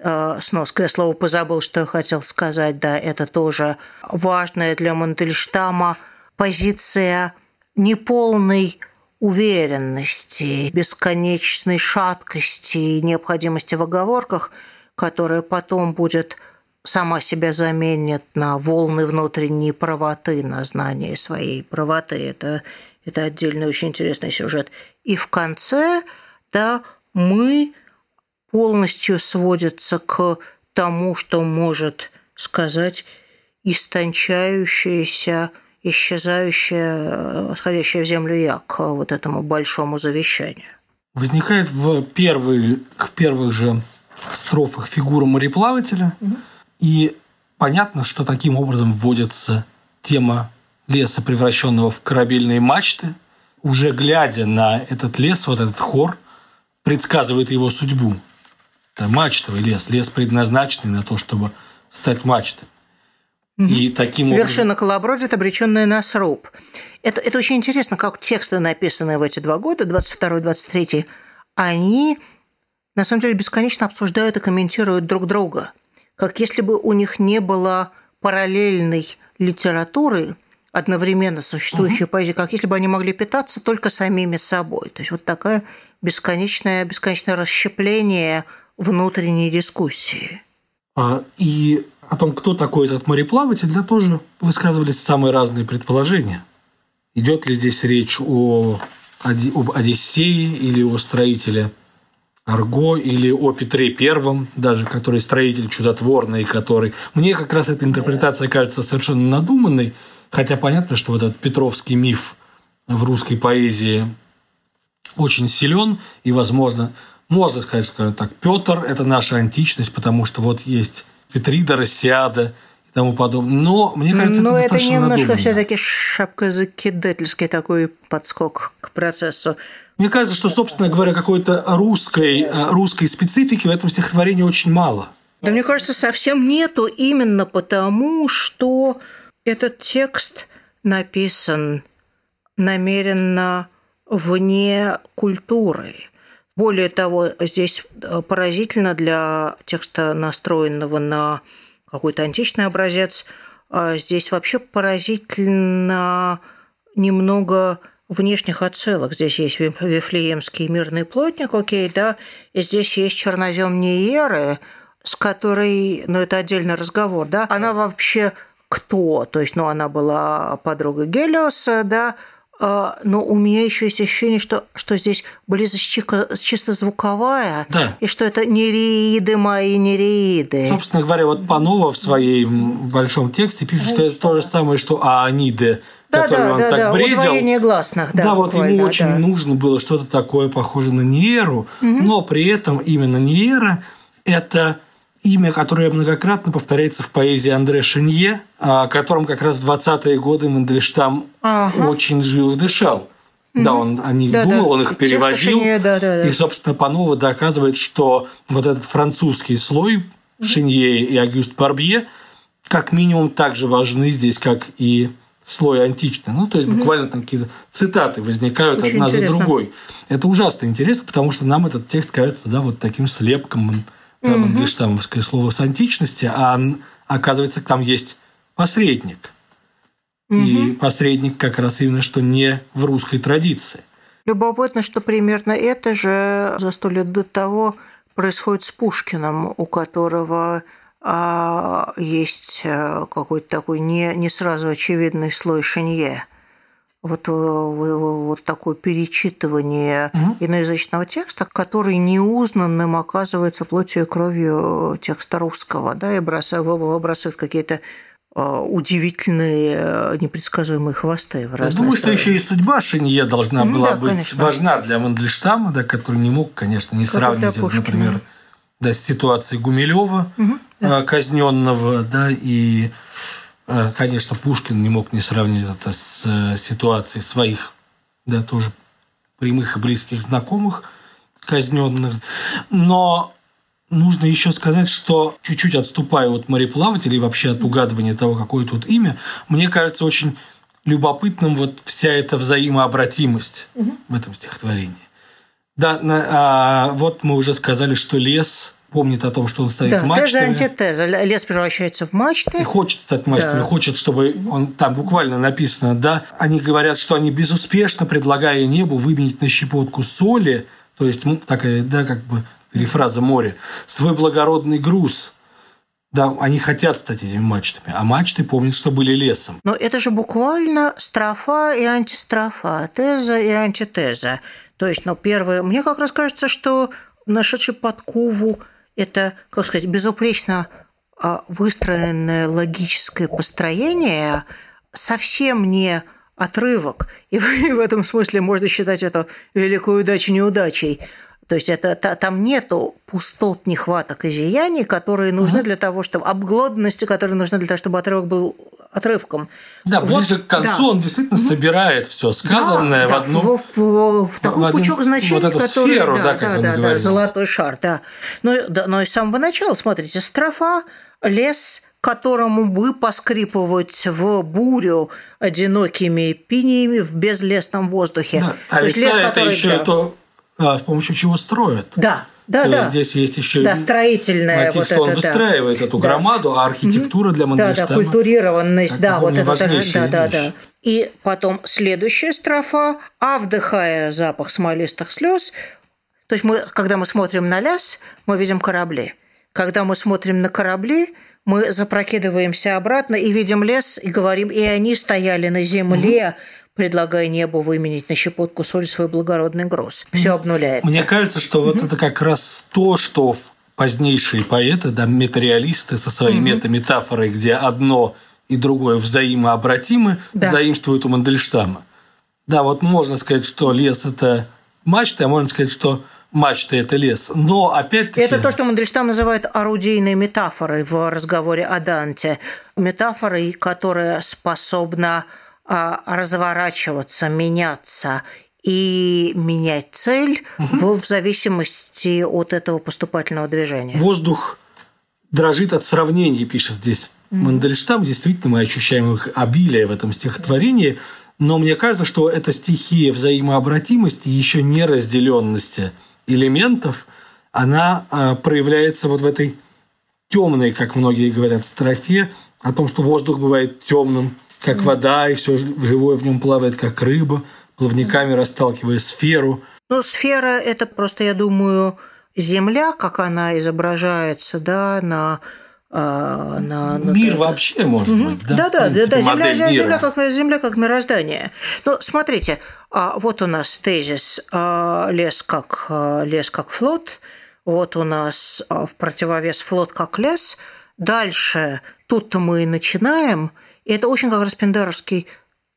S2: А, сноска, я слово позабыл, что я хотел сказать. Да, это тоже важная для Мандельштама позиция неполной уверенности, бесконечной шаткости и необходимости в оговорках, которая потом будет сама себя заменит на волны внутренней правоты, на знание своей правоты. Это, это отдельный очень интересный сюжет. И в конце, да, мы полностью сводится к тому, что может сказать истончающаяся, исчезающая, сходящая в землю я к вот этому большому завещанию.
S1: Возникает в первые, в первых же строфах фигура мореплавателя – и понятно, что таким образом вводится тема леса, превращенного в корабельные мачты. Уже глядя на этот лес, вот этот хор, предсказывает его судьбу. Это мачтовый лес, лес предназначенный на то, чтобы стать мачтой.
S2: Угу. И таким образом... Вершина колобродит, обреченная на сруб. Это, это очень интересно, как тексты, написанные в эти два года, 22-23, они на самом деле бесконечно обсуждают и комментируют друг друга как если бы у них не было параллельной литературы, одновременно существующей угу. поэзии, как если бы они могли питаться только самими собой. То есть вот такое бесконечное, бесконечное расщепление внутренней дискуссии.
S1: А, и о том, кто такой этот мореплаватель, да, тоже высказывались самые разные предположения. Идет ли здесь речь о, об Одиссее или о строителе Арго или о Петре Первом, даже который строитель чудотворный, который... Мне как раз эта интерпретация кажется совершенно надуманной, хотя понятно, что вот этот петровский миф в русской поэзии очень силен, и, возможно, можно сказать, что так, Петр – это наша античность, потому что вот есть Петрида, Рассиада и тому подобное. Но мне кажется,
S2: Но
S1: это,
S2: это немножко все-таки шапкозакидательский такой подскок к процессу.
S1: Мне кажется, что, собственно говоря, какой-то русской, э, русской специфики в этом стихотворении очень мало.
S2: Да мне кажется, совсем нету именно потому, что этот текст написан намеренно вне культуры. Более того, здесь э, поразительно для текста, настроенного на какой-то античный образец, а здесь вообще поразительно немного внешних отсылок. Здесь есть Вифлеемский мирный плотник, окей, да, и здесь есть чернозем Ниеры, с которой, ну, это отдельный разговор, да, она вообще кто? То есть, ну, она была подругой Гелиоса, да, но у меня еще есть ощущение, что, что здесь близость чисто звуковая, да. и что это нереиды мои нереиды.
S1: Собственно говоря, вот Панова в своем большом тексте пишет, что это то же самое, что Ааниды
S2: да,
S1: который
S2: да,
S1: он
S2: да,
S1: так
S2: да,
S1: бредил.
S2: Удвоение гласных, да.
S1: Да, вот ему очень да. нужно было что-то такое похожее на Ниеру, угу. но при этом именно Ниера – это имя, которое многократно повторяется в поэзии Андре Шенье, о котором как раз в 20-е годы Мандельштам ага. очень жил и дышал. Угу. Да, он о них да, думал, да. он их переводил. Шенье, да, да, да. И, собственно, Панова доказывает, что вот этот французский слой Шенье и Агюст Барбье как минимум так же важны здесь, как и слой античный. Ну, то есть, угу. буквально там какие-то цитаты возникают Очень одна интересно. за другой. Это ужасно интересно, потому что нам этот текст кажется, да, вот таким слепком, да, угу. мандельштамовское слово с античности, а оказывается, там есть посредник. Угу. И посредник как раз именно что не в русской традиции.
S2: Любопытно, что примерно это же за сто лет до того происходит с Пушкиным, у которого а есть э, какой-то такой не, не сразу очевидный слой шинье. Вот, вот такое перечитывание угу. иноязычного текста, который неузнанным оказывается плотью и кровью текста русского, да, и бросает, какие-то удивительные, непредсказуемые хвосты в
S1: Я думаю, стороны. что еще и судьба Шинье должна ну, была да, быть конечно. важна для Мандельштама, да, который не мог, конечно, не как сравнить это, например, да, с ситуацией Гумилева, угу, да. казненного, да, и Э, конечно, Пушкин не мог не сравнить это с э, ситуацией своих, да, тоже прямых и близких знакомых, казненных. Но нужно еще сказать, что чуть-чуть отступая от мореплавателей, вообще от угадывания того, какое тут имя, мне кажется очень любопытным вот вся эта взаимообратимость угу. в этом стихотворении. Да, а, вот мы уже сказали, что лес помнит о том, что он стоит
S2: да,
S1: мачтами.
S2: Теза, антитеза. Лес превращается в мачты.
S1: И хочет стать мачтами, да. хочет, чтобы он там буквально написано, да. Они говорят, что они безуспешно, предлагая небу выменить на щепотку соли, то есть ну, такая, да, как бы перефраза море, свой благородный груз. Да, они хотят стать этими мачтами, а мачты помнят, что были лесом.
S2: Но это же буквально строфа и антистрофа, теза и антитеза. То есть, ну, первое, мне как раз кажется, что нашедший подкову это, как сказать, безупречно а, выстроенное логическое построение, совсем не отрывок. И в этом смысле можно считать это великой удачей неудачей. То есть это, там нету пустот, нехваток и зияний, которые нужны для того, чтобы обглоданности, которые нужны для того, чтобы отрывок был отрывком.
S1: Да, вот, ближе к концу да. он действительно угу. собирает все сказанное да, в одну
S2: в, в, в такой в один, пучок значений,
S1: вот эту
S2: который,
S1: сферу,
S2: да,
S1: да, как
S2: да,
S1: он
S2: да, да, золотой шар, да. Но, да. но и с самого начала, смотрите, строфа, лес, которому бы поскрипывать в бурю одинокими пиниями в безлесном воздухе.
S1: Да, а лес, это который, еще да. то, а, с помощью чего строят.
S2: Да, да, то да.
S1: Здесь есть еще
S2: да, строительная
S1: мотив,
S2: вот
S1: что
S2: это,
S1: он выстраивает
S2: да.
S1: эту громаду, а архитектура для Мандельштама...
S2: Да, да, культурированность, да, вот это, да, да, да. И потом следующая строфа, а вдыхая запах смолистых слез, то есть мы, когда мы смотрим на лес, мы видим корабли. Когда мы смотрим на корабли, мы запрокидываемся обратно и видим лес, и говорим, и они стояли на земле, угу предлагая небу выменить на щепотку соль свой благородный груз. Все обнуляется.
S1: Мне кажется, что вот это как раз то, что позднейшие поэты, да, метареалисты со своей метаметафорой, где одно и другое взаимообратимы, да. заимствуют у Мандельштама. Да, вот можно сказать, что лес – это мачта, а можно сказать, что мачта – это лес. Но опять-таки…
S2: Это то, что Мандельштам называет орудийной метафорой в разговоре о Данте. Метафорой, которая способна разворачиваться, меняться и менять цель угу. в, в зависимости от этого поступательного движения.
S1: Воздух дрожит от сравнений, пишет здесь угу. Мандельштам. Действительно, мы ощущаем их обилие в этом стихотворении. Но мне кажется, что эта стихия взаимообратимости, еще не разделенности элементов, она а, проявляется вот в этой темной, как многие говорят, строфе, о том, что воздух бывает темным, как вода, и все живое в нем плавает, как рыба, плавниками расталкивая сферу.
S2: Ну, сфера – это просто, я думаю, Земля, как она изображается, да, на
S1: а, на, на мир на... вообще может угу. быть,
S2: да? Да, да, да, да. Земля, земля, земля, как, земля как мироздание. Ну, смотрите, а, вот у нас тезис а, лес как лес как флот, вот у нас в противовес флот как лес. Дальше тут-то мы и начинаем – и это очень как раз Пендеровский.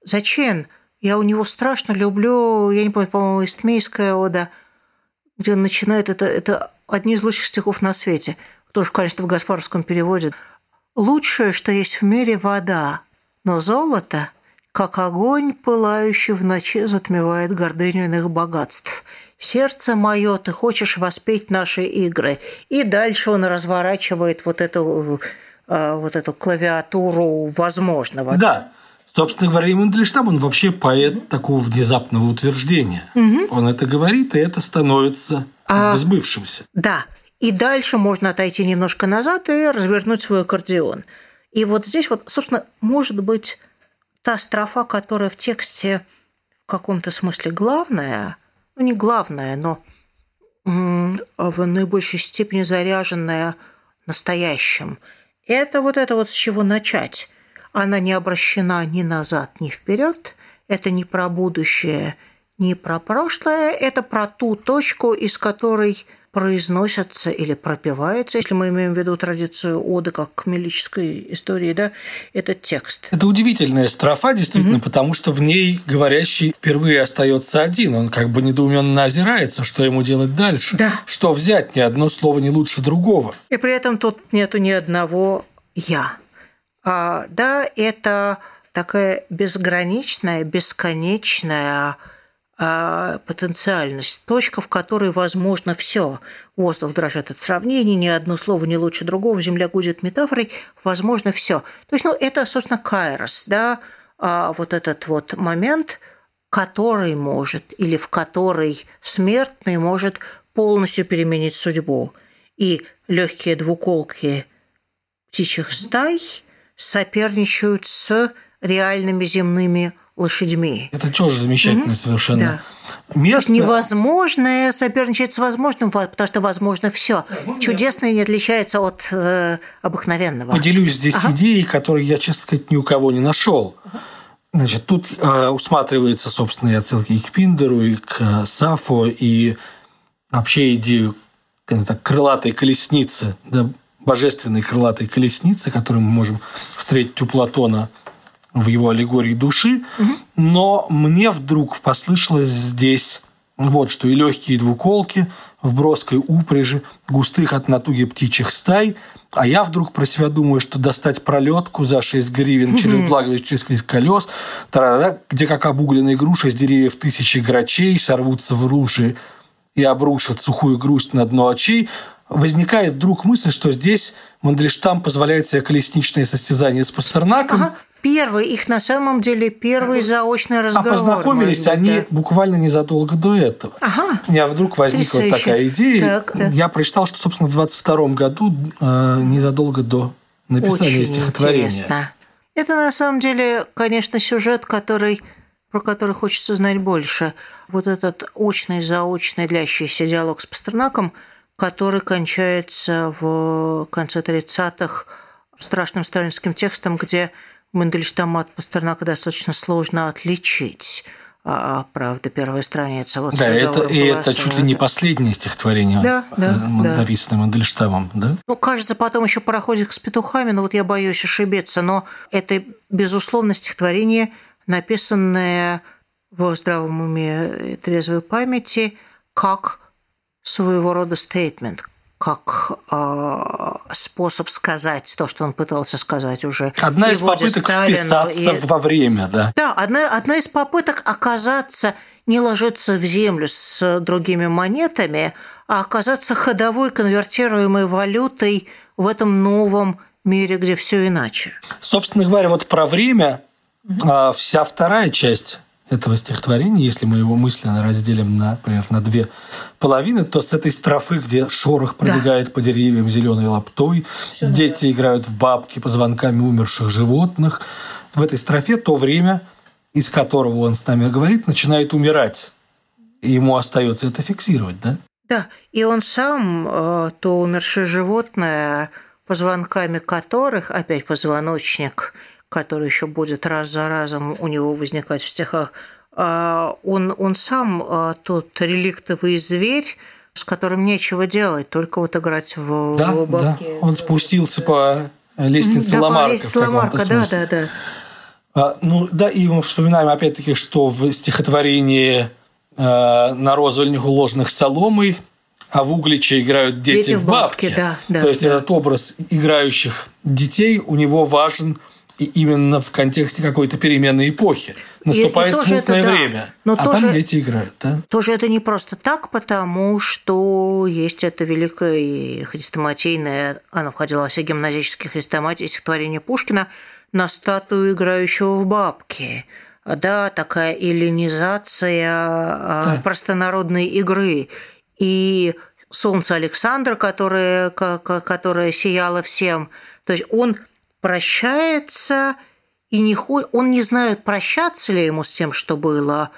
S2: Зачем? Я у него страшно люблю, я не помню, по-моему, Истмейская ода, где он начинает, это, это одни из лучших стихов на свете. Тоже, конечно, в Гаспаровском переводе. «Лучшее, что есть в мире, вода, но золото, как огонь, пылающий в ночи, затмевает гордыню иных богатств. Сердце мое, ты хочешь воспеть наши игры». И дальше он разворачивает вот эту Э, вот эту клавиатуру возможного.
S1: Да. Собственно говоря, и Мандельштам, он вообще поэт такого внезапного утверждения. Угу. Он это говорит, и это становится а, сбывшимся.
S2: Да. И дальше можно отойти немножко назад и развернуть свой аккордеон. И вот здесь вот, собственно, может быть та строфа, которая в тексте в каком-то смысле главная, ну не главная, но в наибольшей степени заряженная настоящим – это вот это вот с чего начать. Она не обращена ни назад, ни вперед. это не про будущее, не про прошлое, это про ту точку, из которой произносятся или пропиваются, если мы имеем в виду традицию оды как кмелической истории, да, этот текст.
S1: Это удивительная строфа, действительно, угу. потому что в ней говорящий впервые остается один. Он как бы недоуменно озирается, что ему делать дальше.
S2: Да.
S1: Что взять, ни одно слово не лучше другого.
S2: И при этом тут нету ни одного «я». А, да, это такая безграничная, бесконечная потенциальность, точка, в которой возможно все. Воздух дрожит от сравнений, ни одно слово не лучше другого, земля гудит метафорой, возможно все. То есть, ну, это, собственно, кайрос, да, а, вот этот вот момент, который может, или в который смертный может полностью переменить судьбу. И легкие двуколки птичьих стай соперничают с реальными земными лошадьми.
S1: Это тоже замечательно mm-hmm. совершенно.
S2: Да. Место... Невозможное соперничать с возможным, потому что возможно все. Чудесное не отличается от э, обыкновенного.
S1: Поделюсь здесь ага. идеей, которую я, честно сказать, ни у кого не нашел. Значит, тут э, усматривается, собственно, и отсылки и к Пиндеру, и к э, Сафо, и вообще идею так, крылатой колесницы, да, божественной крылатой колесницы, которую мы можем встретить у Платона – в его аллегории души, угу. но мне вдруг послышалось здесь вот что и легкие двуколки в броской упряжи, густых от натуги птичьих стай, а я вдруг про себя думаю, что достать пролетку за 6 гривен через благо через колес, где как обугленные груши с деревьев тысячи грачей сорвутся в руши и обрушат сухую грусть на дно очей, возникает вдруг мысль, что здесь Мандельштам позволяет себе колесничное состязание с Пастернаком, ага.
S2: Первый, их на самом деле первый заочный а разговор.
S1: А познакомились они да. буквально незадолго до этого.
S2: Ага.
S1: У меня вдруг возникла Потрясающе. такая идея. Так, да. Я прочитал, что, собственно, в 22 году, э, незадолго до написания Очень стихотворения. Интересно.
S2: Это на самом деле, конечно, сюжет, который про который хочется знать больше. Вот этот очный, заочный, длящийся диалог с Пастернаком, который кончается в конце 30-х страшным сталинским текстом, где Мандельштама от Пастернака достаточно сложно отличить. А, а правда, первая страница.
S1: Вот да, это, и это чуть ли не последнее стихотворение,
S2: да, да,
S1: написанное да. Мандельштамом, да?
S2: Ну, кажется, потом еще пароходик с петухами, но вот я боюсь ошибиться, но это, безусловно, стихотворение, написанное в здравом уме и трезвой памяти, как своего рода стейтмент, как э, способ сказать то, что он пытался сказать уже.
S1: Одна из попыток Сталину, вписаться и... во время, да.
S2: Да, одна, одна из попыток оказаться, не ложиться в землю с другими монетами, а оказаться ходовой конвертируемой валютой в этом новом мире, где все иначе.
S1: Собственно говоря, вот про время mm вся вторая часть этого стихотворения, если мы его мысленно разделим, на, например, на две половины, то с этой строфы, где шорох пробегает да. по деревьям зеленой лаптой, Все дети да. играют в бабки позвонками умерших животных, в этой строфе то время, из которого он с нами говорит, начинает умирать. И ему остается это фиксировать, да?
S2: Да, и он сам, э, то умершее животное, позвонками которых, опять позвоночник – который еще будет раз за разом у него возникать в стихах, а, он, он сам а, тот реликтовый зверь, с которым нечего делать, только вот играть в,
S1: да,
S2: в
S1: Да, он спустился по лестнице да, Ламарка. По лестнице
S2: Ламарка, да, да, да.
S1: А, ну да, и мы вспоминаем опять-таки, что в стихотворении а, «На розовальник уложенных соломой», а в Угличе играют дети, дети в бабке.
S2: бабке да, да,
S1: То есть
S2: да.
S1: этот образ играющих детей у него важен – и именно в контексте какой-то переменной эпохи. Наступает и, и смутное это, время, Но а тоже, там дети играют. Да?
S2: Тоже это не просто так, потому что есть это великое и хрестоматийное, оно входило во все гимназические хрестоматии, стихотворение Пушкина на статую играющего в бабки. Да, такая эллинизация а, да. простонародной игры. И солнце Александра, которое, которое сияло всем. То есть он прощается и не он не знает, прощаться ли ему с тем, что было,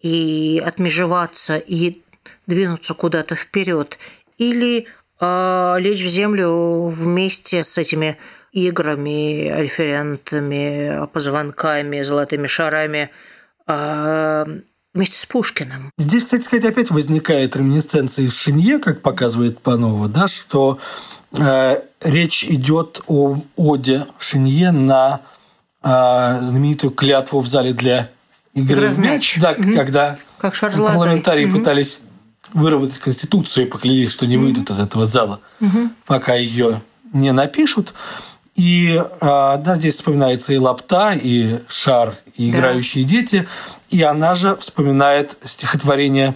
S2: и отмежеваться, и двинуться куда-то вперед, или э, лечь в землю вместе с этими играми, референтами, позвонками, золотыми шарами а, вместе с Пушкиным.
S1: Здесь, кстати сказать, опять возникает реминесценция из Шинье, как показывает Панова, да, что э, речь идет о оде Шинье на э, знаменитую клятву в зале для игры, в мяч, да, угу. когда
S2: как
S1: парламентарии угу. пытались выработать конституцию и поклялись, что не выйдут угу. из этого зала, угу. пока ее не напишут. И а, да, здесь вспоминается и лапта, и шар, и играющие да. дети. И она же вспоминает стихотворение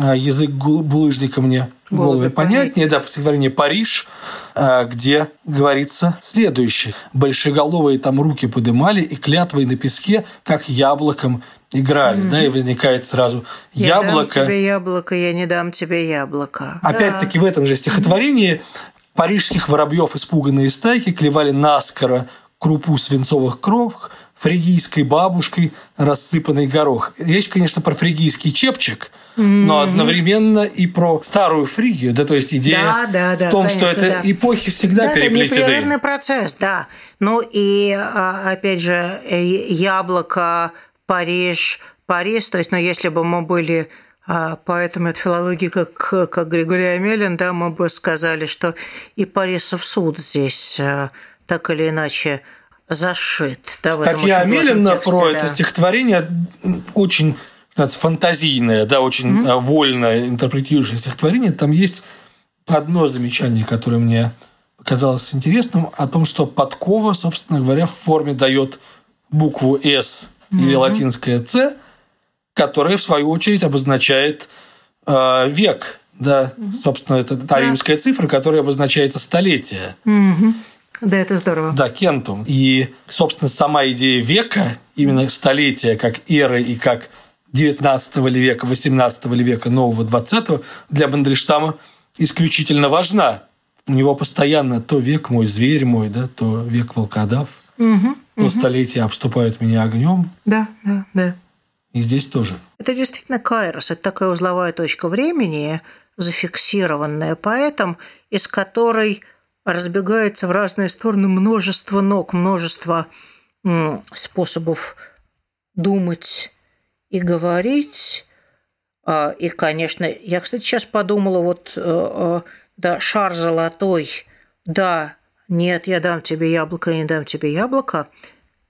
S1: «Язык булыжника мне голове понятнее», да, стихотворение «Париж», а, где говорится следующее. «Большеголовые там руки подымали, и клятвой на песке, как яблоком играли, mm-hmm. да, и возникает сразу
S2: я
S1: яблоко.
S2: Я дам тебе яблоко, я не дам тебе яблоко.
S1: Опять-таки да. в этом же стихотворении парижских воробьев испуганные стайки клевали наскоро крупу свинцовых кров, фригийской бабушкой рассыпанный горох. Речь, конечно, про фригийский чепчик, mm-hmm. но одновременно и про старую Фригию. Да, то есть идея
S2: да, да,
S1: в том,
S2: да, конечно,
S1: что это
S2: да.
S1: эпохи всегда
S2: да,
S1: переплетены.
S2: Это непрерывный процесс, да. Ну и, а, опять же, э, яблоко, Париж, Париж. То есть, ну, если бы мы были а поэтому от филологии, как, как Григорий Амелин, да, мы бы сказали, что и Парисов суд здесь э, так или иначе зашит. Да,
S1: Статья Амелина про да. это стихотворение очень фантазийное, да, очень mm-hmm. вольно интерпретирующее стихотворение. Там есть одно замечание, которое мне показалось интересным, о том, что подкова, собственно говоря, в форме дает букву «С» или mm-hmm. латинское «С», которая, в свою очередь, обозначает э, век. Да, угу. собственно, это та да. римская цифра, которая обозначается столетие.
S2: Угу. Да, это здорово.
S1: Да, кентум. И, собственно, сама идея века, именно столетия, как эры и как 19 века, 18 века, нового 20 для Мандельштама исключительно важна. У него постоянно то век мой, зверь мой, да, то век волкодав, угу, то угу. столетия обступают меня огнем.
S2: Да, да, да.
S1: И здесь тоже.
S2: Это действительно Кайрос. Это такая узловая точка времени, зафиксированная поэтом, из которой разбегается в разные стороны множество ног, множество способов думать и говорить. А, и, конечно, я, кстати, сейчас подумала, вот, э, э, да, шар золотой, да, нет, я дам тебе яблоко, я не дам тебе яблоко,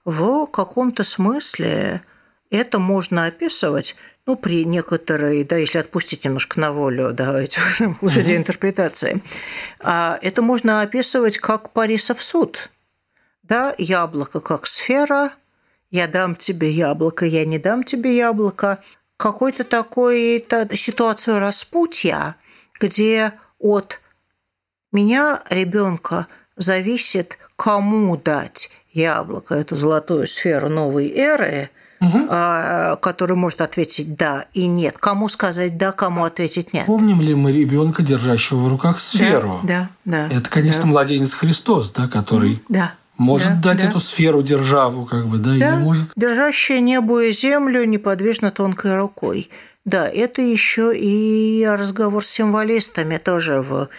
S2: в каком-то смысле – это можно описывать, ну, при некоторой, да, если отпустить немножко на волю, да, эти лошадей интерпретации, а это можно описывать как Парисов суд. Да, яблоко как сфера, я дам тебе яблоко, я не дам тебе яблоко. Какой-то такой -то ситуацию распутья, где от меня, ребенка, зависит, кому дать яблоко, эту золотую сферу новой эры – угу. который может ответить да и нет. Кому сказать да, кому ответить нет.
S1: Помним ли мы ребенка, держащего в руках сферу?
S2: Да, да.
S1: Это, конечно,
S2: да.
S1: младенец Христос, да, который
S2: да.
S1: может
S2: да,
S1: дать
S2: да.
S1: эту сферу державу, как бы, да, да, или может.
S2: Держащая небо и землю неподвижно тонкой рукой. Да, это еще и разговор с символистами тоже в,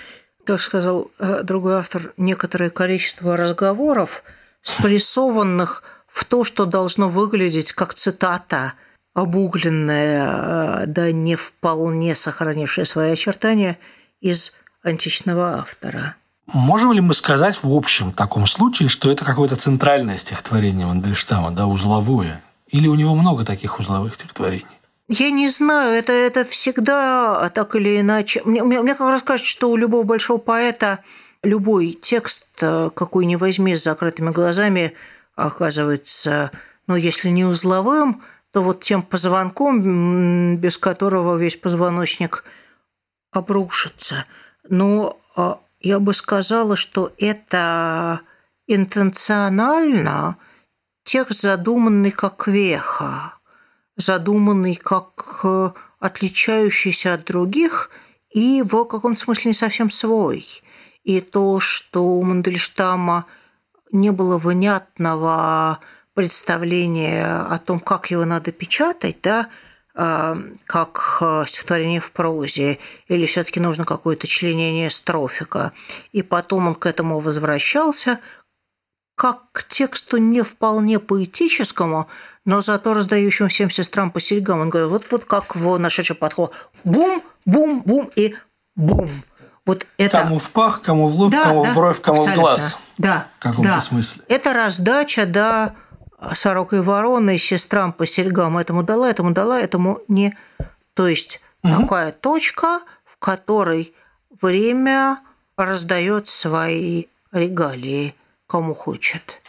S2: как сказал э, другой автор, некоторое количество разговоров, спрессованных в то, что должно выглядеть как цитата, обугленная, э, да не вполне сохранившая свои очертания из античного автора.
S1: Можем ли мы сказать в общем таком случае, что это какое-то центральное стихотворение Мандельштама, да, узловое? Или у него много таких узловых стихотворений?
S2: Я не знаю, это, это всегда так или иначе. Мне, мне, мне как раз кажется, что у любого большого поэта любой текст, э, какой ни возьми с закрытыми глазами – оказывается, ну, если не узловым, то вот тем позвонком, без которого весь позвоночник обрушится. Но а, я бы сказала, что это интенционально текст, задуманный как веха, задуманный как э, отличающийся от других и в каком-то смысле не совсем свой. И то, что у Мандельштама – не было внятного представления о том, как его надо печатать, да, а, как э, стихотворение в прозе, или все-таки нужно какое-то членение строфика. И потом он к этому возвращался, как к тексту не вполне поэтическому, но зато раздающим всем сестрам по серьгам. Он говорит, вот, вот как в нашедший подход. Бум, бум, бум и бум.
S1: Вот это... Кому в пах, кому в лоб, да, кому да, в бровь, кому абсолютно. в глаз.
S2: Да,
S1: в каком-то
S2: да.
S1: смысле.
S2: Это раздача, да, сорок и вороны, сестрам по серьгам. Этому дала, этому дала, этому не. То есть угу. такая точка, в которой время раздает свои регалии кому хочет.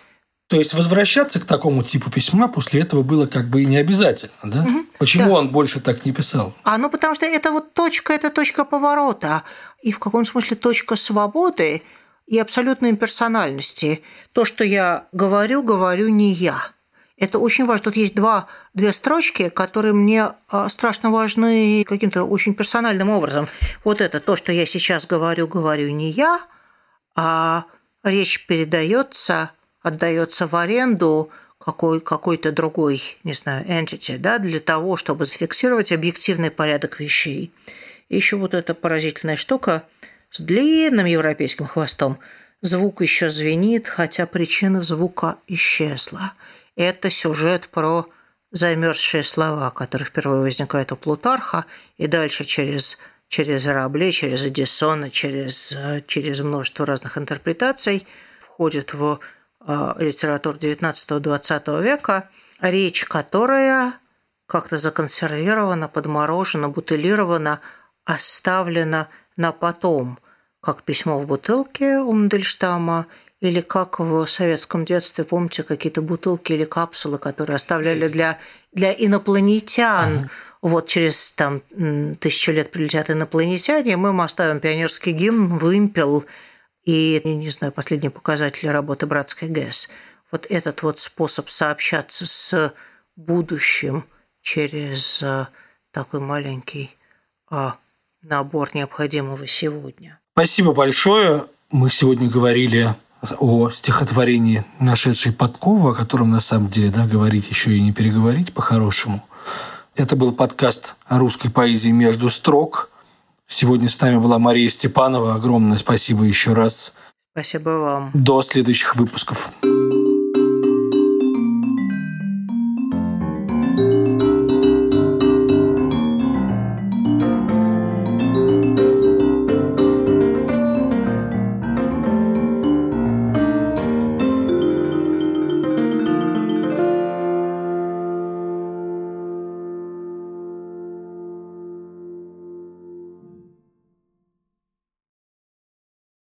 S1: То есть возвращаться к такому типу письма после этого было как бы и не обязательно, да? Угу, Почему да. он больше так не писал?
S2: А ну потому что это вот точка, это точка поворота, и в каком смысле точка свободы и абсолютной имперсональности. То, что я говорю, говорю не я. Это очень важно. Тут есть два, две строчки, которые мне а, страшно важны каким-то очень персональным образом. Вот это то, что я сейчас говорю, говорю не я, а речь передается отдается в аренду какой, какой-то другой, не знаю, entity, да, для того, чтобы зафиксировать объективный порядок вещей. И еще вот эта поразительная штука с длинным европейским хвостом. Звук еще звенит, хотя причина звука исчезла. Это сюжет про замерзшие слова, которые впервые возникают у Плутарха, и дальше через, через Рабле, через Эдисона, через, через множество разных интерпретаций входит в литератур XIX-XX века, речь которая как-то законсервирована, подморожена, бутылирована, оставлена на потом, как письмо в бутылке у Мандельштама или как в советском детстве, помните, какие-то бутылки или капсулы, которые оставляли для, для инопланетян. Ага. Вот через там, тысячу лет прилетят инопланетяне, мы им оставим пионерский гимн, вымпел – и, не знаю, последние показатели работы братской ГЭС. Вот этот вот способ сообщаться с будущим через э, такой маленький а, набор необходимого сегодня.
S1: Спасибо большое. Мы сегодня говорили о стихотворении «Нашедшей подкову», о котором, на самом деле, да, говорить еще и не переговорить по-хорошему. Это был подкаст о русской поэзии «Между строк». Сегодня с нами была Мария Степанова. Огромное спасибо еще раз.
S2: Спасибо вам.
S1: До следующих выпусков.